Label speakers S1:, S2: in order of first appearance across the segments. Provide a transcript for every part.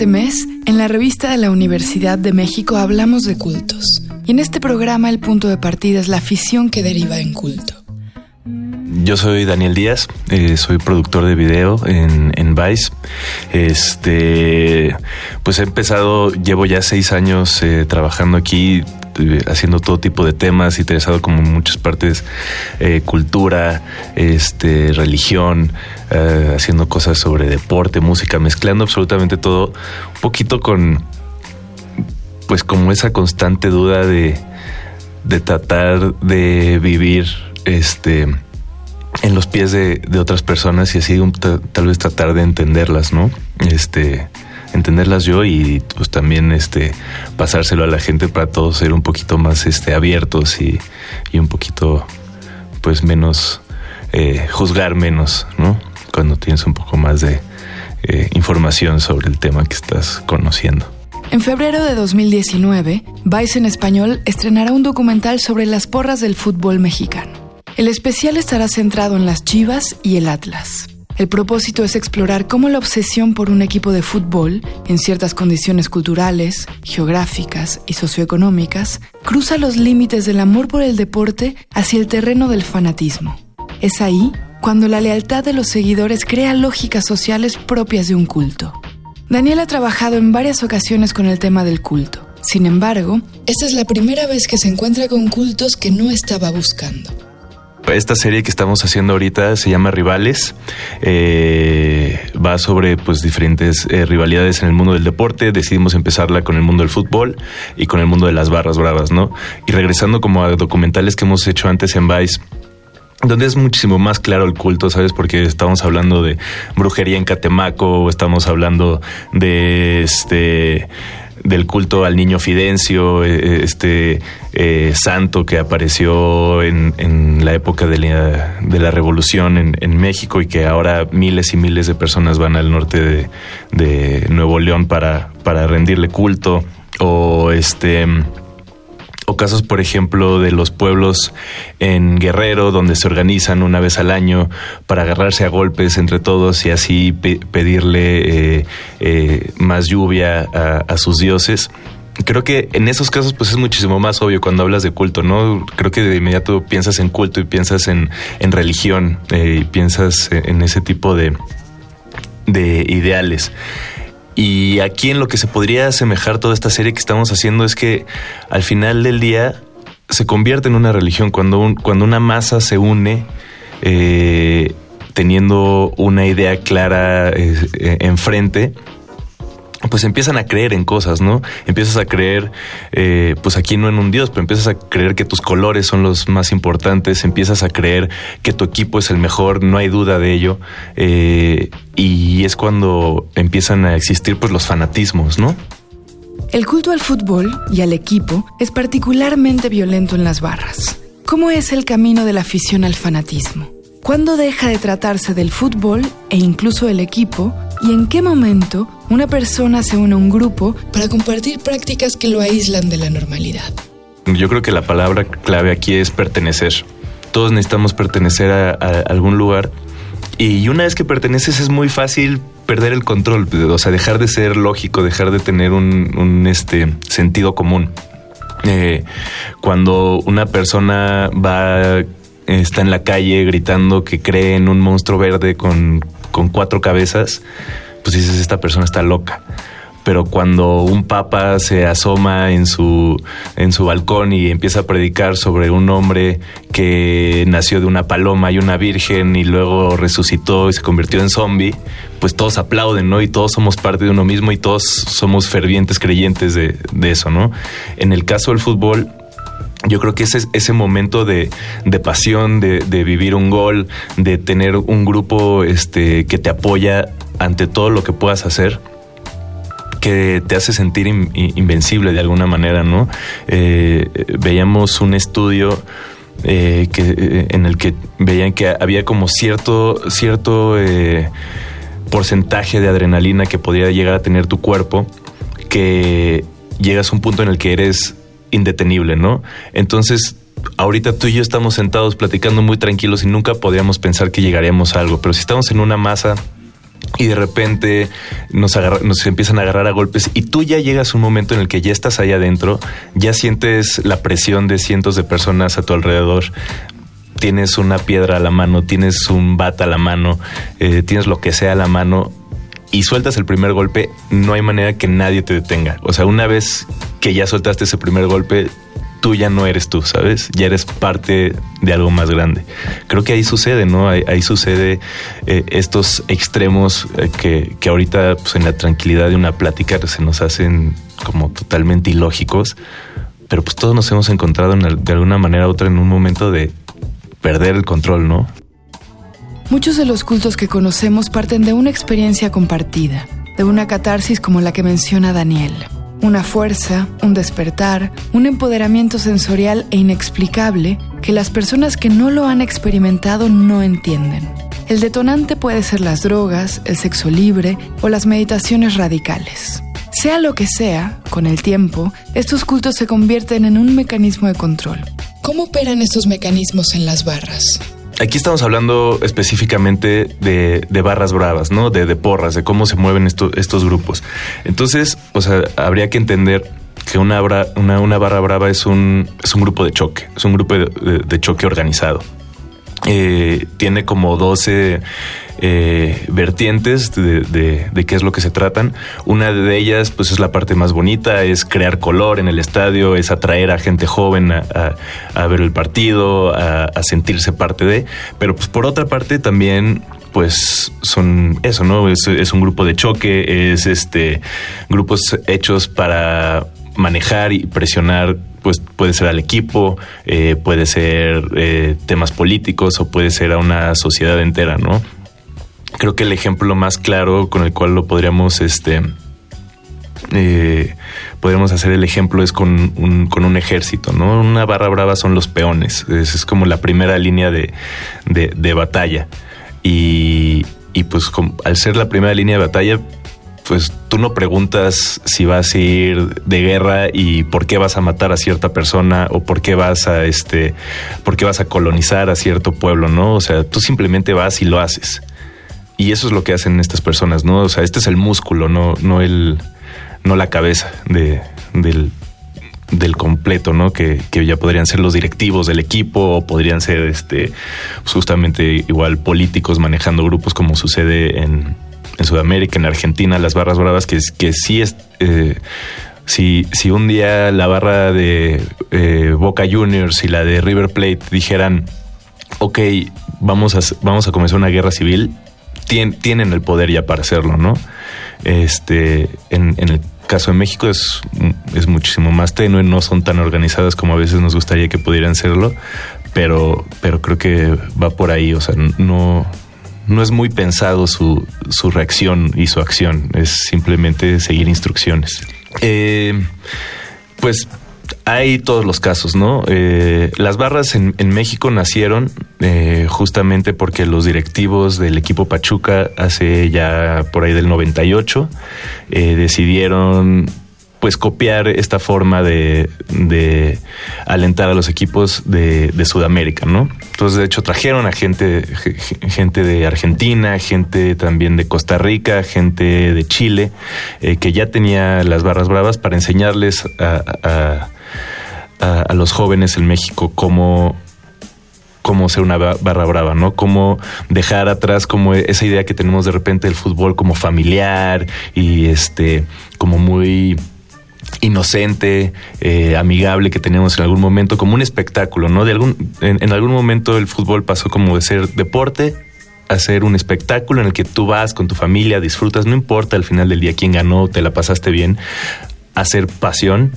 S1: este mes, en la revista de la Universidad de México hablamos de cultos. Y en este programa el punto de partida es la afición que deriva en culto.
S2: Yo soy Daniel Díaz, eh, soy productor de video en, en, Vice. Este, pues he empezado, llevo ya seis años eh, trabajando aquí, eh, haciendo todo tipo de temas, interesado como en muchas partes, cultura, este, religión, haciendo cosas sobre deporte, música, mezclando absolutamente todo, un poquito con, pues como esa constante duda de, de tratar de vivir, este, en los pies de, otras personas y así tal vez tratar de entenderlas, ¿no? Este, entenderlas yo y pues también este pasárselo a la gente para todos ser un poquito más este abiertos y, un poquito pues menos eh, juzgar menos, ¿no? Cuando tienes un poco más de eh, información sobre el tema que estás conociendo.
S1: En febrero de 2019, Vice en Español estrenará un documental sobre las porras del fútbol mexicano. El especial estará centrado en las Chivas y el Atlas. El propósito es explorar cómo la obsesión por un equipo de fútbol, en ciertas condiciones culturales, geográficas y socioeconómicas, cruza los límites del amor por el deporte hacia el terreno del fanatismo. Es ahí cuando la lealtad de los seguidores crea lógicas sociales propias de un culto. Daniel ha trabajado en varias ocasiones con el tema del culto. Sin embargo, esta es la primera vez que se encuentra con cultos que no estaba buscando.
S2: Esta serie que estamos haciendo ahorita se llama Rivales. Eh, va sobre pues diferentes eh, rivalidades en el mundo del deporte. Decidimos empezarla con el mundo del fútbol y con el mundo de las barras bravas, ¿no? Y regresando como a documentales que hemos hecho antes en Vice donde es muchísimo más claro el culto, ¿sabes? Porque estamos hablando de brujería en Catemaco, estamos hablando de este del culto al niño Fidencio, eh, este eh, santo que apareció en, en la época de la, de la revolución en, en, México y que ahora miles y miles de personas van al norte de, de Nuevo León para, para rendirle culto. O este o casos, por ejemplo, de los pueblos en Guerrero, donde se organizan una vez al año para agarrarse a golpes entre todos y así pedirle eh, eh, más lluvia a, sus dioses creo que en esos casos pues es muchísimo más obvio cuando hablas de culto, ¿no? Creo que de inmediato piensas en culto y piensas en, religión eh, y piensas en ese tipo de, de ideales. Y aquí en lo que se podría asemejar toda esta serie que estamos haciendo es que al final del día se convierte en una religión cuando, cuando una masa se une eh, teniendo una idea clara eh, enfrente pues empiezan a creer en cosas, ¿no? Empiezas a creer, eh, pues aquí no en un Dios, pero empiezas a creer que tus colores son los más importantes, empiezas a creer que tu equipo es el mejor, no hay duda de ello, eh, y es cuando empiezan a existir pues los fanatismos, ¿no?
S1: El culto al fútbol y al equipo es particularmente violento en las barras. ¿Cómo es el camino de la afición al fanatismo? ¿Cuándo deja de tratarse del fútbol e incluso el equipo? ¿Y en qué momento una persona se une a un grupo para compartir prácticas que lo aíslan de la normalidad?
S2: Yo creo que la palabra clave aquí es pertenecer. Todos necesitamos pertenecer a, algún lugar y una vez que perteneces es muy fácil perder el control, o sea, dejar de ser lógico, dejar de tener un, este, sentido común. Eh, cuando una persona va está en la calle gritando que cree en un monstruo verde con, con cuatro cabezas, pues dices, esta persona está loca pero cuando un papa se asoma en su, en su balcón y empieza a predicar sobre un hombre que nació de una paloma y una virgen y luego resucitó y se convirtió en zombie, pues todos aplauden, ¿no? Y todos somos parte de uno mismo y todos somos fervientes creyentes de, de eso, ¿no? En el caso del fútbol, yo creo que ese, ese momento de, de pasión, de, de, vivir un gol, de tener un grupo este, que te apoya ante todo lo que puedas hacer, que te hace sentir invencible de alguna manera, ¿no? Eh, veíamos un estudio eh, que, eh, en el que veían que había como cierto, cierto porcentaje de adrenalina que podía llegar a tener tu cuerpo, que llegas a un punto en el que eres indetenible, ¿no? Entonces, ahorita tú y yo estamos sentados platicando muy tranquilos y nunca podríamos pensar que llegaríamos a algo, pero si estamos en una masa y de repente nos, empiezan a agarrar a golpes y tú ya llegas a un momento en el que ya estás ahí adentro, ya sientes la presión de cientos de personas a tu alrededor, tienes una piedra a la mano, tienes un bat a la mano, eh, tienes lo que sea a la mano y sueltas el primer golpe, no hay manera que nadie te detenga. O sea, una vez que ya soltaste ese primer golpe, tú ya no eres tú, ¿sabes? Ya eres parte de algo más grande. Creo que ahí sucede, ¿no? Ahí, sucede eh, estos extremos eh, que, que, ahorita pues, en la tranquilidad de una plática se nos hacen como totalmente ilógicos, pero pues todos nos hemos encontrado de alguna manera u otra en un momento de perder el control, ¿no?
S1: Muchos de los cultos que conocemos parten de una experiencia compartida, de una catarsis como la que menciona Daniel una fuerza, un despertar, un empoderamiento sensorial e inexplicable que las personas que no lo han experimentado no entienden. El detonante puede ser las drogas, el sexo libre o las meditaciones radicales. Sea lo que sea, con el tiempo, estos cultos se convierten en un mecanismo de control. ¿Cómo operan estos mecanismos en las barras?
S2: Aquí estamos hablando específicamente de, barras bravas, ¿no? De, porras, de cómo se mueven estos grupos. Entonces, o sea, habría que entender que una, una, barra brava es un, es un grupo de choque, es un grupo de choque organizado. Eh, tiene como 12 eh, vertientes de, qué es lo que se tratan. Una de ellas, pues es la parte más bonita, es crear color en el estadio, es atraer a gente joven a, ver el partido, a, sentirse parte de. Pero pues por otra parte también pues son eso, ¿no? Es, es, un grupo de choque, es este grupos hechos para manejar y presionar pues puede ser al equipo, eh, puede ser eh, temas políticos o puede ser a una sociedad entera, ¿no? Creo que el ejemplo más claro con el cual lo podríamos, este, eh, podríamos hacer el ejemplo es con un, con un ejército, ¿no? Una barra brava son los peones, es, como la primera línea de, de, batalla. Y, y pues al ser la primera línea de batalla, pues tú no preguntas si vas a ir de guerra y por qué vas a matar a cierta persona o por qué vas a este por qué vas a colonizar a cierto pueblo, ¿no? O sea, tú simplemente vas y lo haces. Y eso es lo que hacen estas personas, ¿no? O sea, este es el músculo, no no el no la cabeza de, del del completo, ¿no? Que, que, ya podrían ser los directivos del equipo o podrían ser este justamente igual políticos manejando grupos como sucede en, en Sudamérica, en Argentina, las barras bravas, que, que sí es... Eh, si, si, un día la barra de eh, Boca Juniors y la de River Plate dijeran, ok, vamos a, vamos a comenzar una guerra civil, tienen el poder ya para hacerlo, ¿no? Este, en, en, el caso de México es, es muchísimo más tenue, no son tan organizadas como a veces nos gustaría que pudieran serlo, pero, pero creo que va por ahí, o sea, no, no es muy pensado su, su reacción y su acción, es simplemente seguir instrucciones. Eh, pues hay todos los casos, ¿no? Eh, las barras en, México nacieron eh, justamente porque los directivos del equipo Pachuca hace ya por ahí del 98 decidieron pues copiar esta forma de, de alentar a los equipos de, de, Sudamérica, ¿no? Entonces, de hecho, trajeron a gente, gente de Argentina, gente también de Costa Rica, gente de Chile, eh, que ya tenía las barras bravas para enseñarles a, a, los jóvenes en México cómo cómo ser una barra brava, ¿no? Cómo dejar atrás como esa idea que tenemos de repente del fútbol como familiar y este como muy inocente, eh, amigable que tenemos en algún momento, como un espectáculo, ¿no? De algún, en, algún momento el fútbol pasó como de ser deporte a ser un espectáculo en el que tú vas con tu familia, disfrutas, no importa al final del día quién ganó, te la pasaste bien, a ser pasión,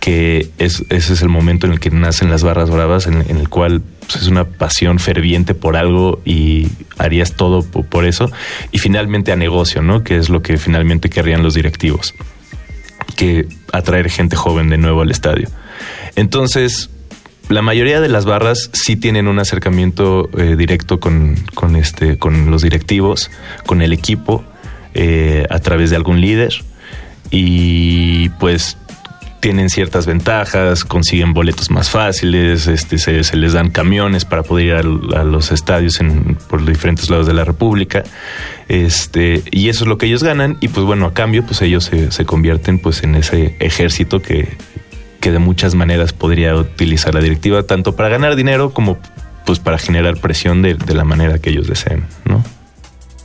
S2: que es, ese es el momento en el que nacen las barras bravas, en, el cual pues, es una pasión ferviente por algo y harías todo por eso, y finalmente a negocio, ¿no? Que es lo que finalmente querrían los directivos que atraer gente joven de nuevo al estadio. Entonces, la mayoría de las barras sí tienen un acercamiento eh, directo con, este, con los directivos, con el equipo, eh, a través de algún líder. Y pues tienen ciertas ventajas, consiguen boletos más fáciles, este, se, les dan camiones para poder ir a, los estadios en, por diferentes lados de la República, este, y eso es lo que ellos ganan, y pues bueno, a cambio, pues ellos se, se convierten pues en ese ejército que, que de muchas maneras podría utilizar la directiva, tanto para ganar dinero como pues para generar presión de, de la manera que ellos deseen, ¿no?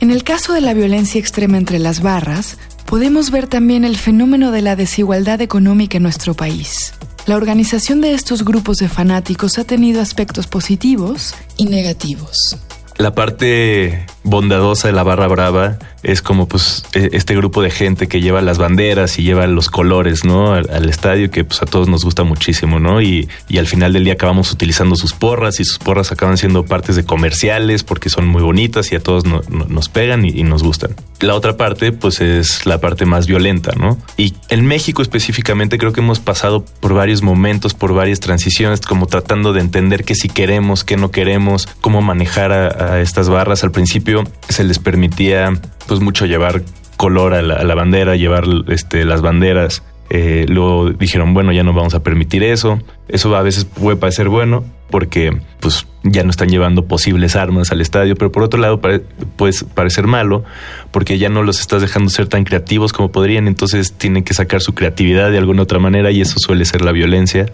S1: En el caso de la violencia extrema entre las barras, podemos ver también el fenómeno de la desigualdad económica en nuestro país. La organización de estos grupos de fanáticos ha tenido aspectos positivos y negativos.
S2: La parte bondadosa de la barra brava es como pues e, este grupo de gente que lleva las banderas y lleva los colores, ¿no? Al, estadio que pues a todos nos gusta muchísimo, ¿no? Y, y, al final del día acabamos utilizando sus porras y sus porras acaban siendo partes de comerciales porque son muy bonitas y a todos nos pegan y, nos gustan. La otra parte pues es la parte más violenta, ¿no? Y en México específicamente creo que hemos pasado por varios momentos, por varias transiciones, como tratando de entender qué si queremos, qué no queremos, cómo manejar a estas barras. Al principio se les permitía pues mucho llevar color a la, bandera, llevar este, las banderas. Eh, luego dijeron, bueno, ya no vamos a permitir eso. Eso a veces puede parecer bueno porque pues ya no están llevando posibles armas al estadio, pero por otro lado puede parecer malo porque ya no los estás dejando ser tan creativos como podrían, entonces tienen que sacar su creatividad de alguna otra manera y eso suele ser la violencia.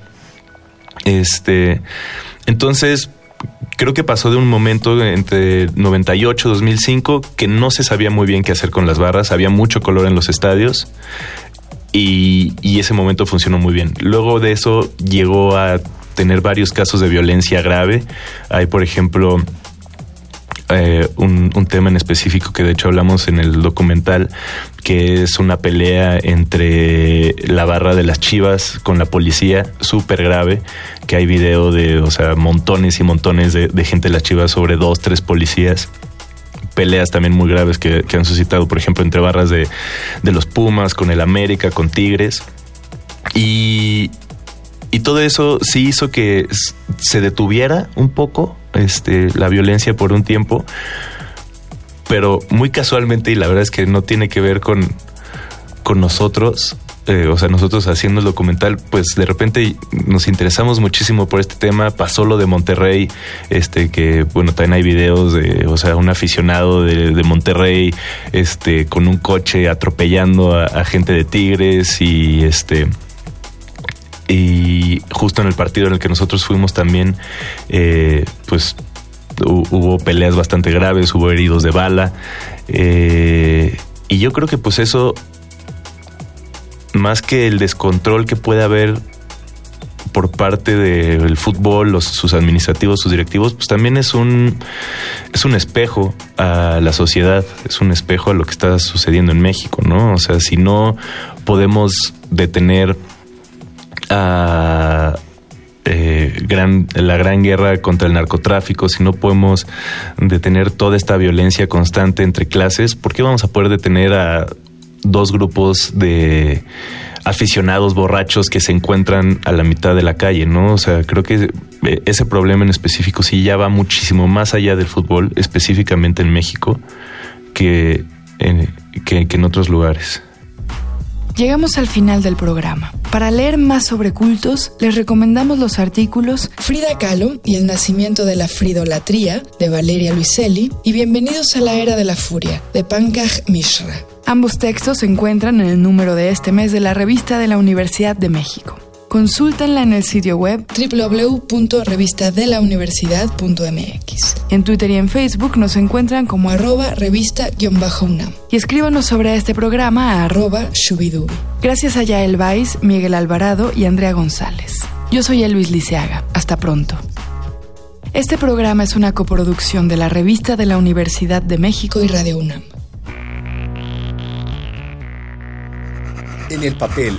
S2: Este, entonces creo que pasó de un momento entre 98 y 2005 que no se sabía muy bien qué hacer con las barras, había mucho color en los estadios y, ese momento funcionó muy bien. Luego de eso llegó a tener varios casos de violencia grave. Hay, por ejemplo, eh, un, tema en específico que de hecho hablamos en el documental, que es una pelea entre la barra de las Chivas con la policía, súper grave, que hay video de, o sea, montones y montones de, gente de las Chivas sobre dos, tres policías peleas también muy graves que, han suscitado, por ejemplo, entre barras de, de, los Pumas, con el América, con Tigres. Y, y todo eso sí hizo que se detuviera un poco este, la violencia por un tiempo, pero muy casualmente, y la verdad es que no tiene que ver con, con nosotros, eh, o sea, nosotros haciendo el documental, pues de repente nos interesamos muchísimo por este tema. Pasó lo de Monterrey, este, que bueno, también hay videos de, o sea, un aficionado de, Monterrey, este, con un coche atropellando a, gente de Tigres y este y justo en el partido en el que nosotros fuimos también, eh, pues hubo peleas bastante graves, hubo heridos de bala. Eh, y yo creo que pues eso, más que el descontrol que puede haber por parte del fútbol, sus administrativos, sus directivos, pues también es un, es un espejo a la sociedad, es un espejo a lo que está sucediendo en México, ¿no? O sea, si no podemos detener a eh, gran, la gran guerra contra el narcotráfico, si no podemos detener toda esta violencia constante entre clases, ¿por qué vamos a poder detener a dos grupos de aficionados borrachos que se encuentran a la mitad de la calle, ¿no? O sea, creo que eh, ese problema en específico sí ya va muchísimo más allá del fútbol, específicamente en México, que que en otros lugares.
S1: Llegamos al final del programa. Para leer más sobre cultos, les recomendamos los artículos Frida Kahlo y el nacimiento de la fridolatría de Valeria Luiselli y Bienvenidos a la era de la furia de Pankaj Mishra. Ambos textos se encuentran en el número de este mes de la revista de la Universidad de México. Consúltenla en el sitio web www.revistadelauniversidad.mx. En Twitter y en Facebook nos encuentran como arroba revista-unam. Y escríbanos sobre este programa a arroba shubidubi. Gracias a Yael Vais, Miguel Alvarado y Andrea González. Yo soy Elvis Liceaga. Hasta pronto. Este programa es una coproducción de la Revista de la Universidad de México y Radio UNAM.
S3: En el papel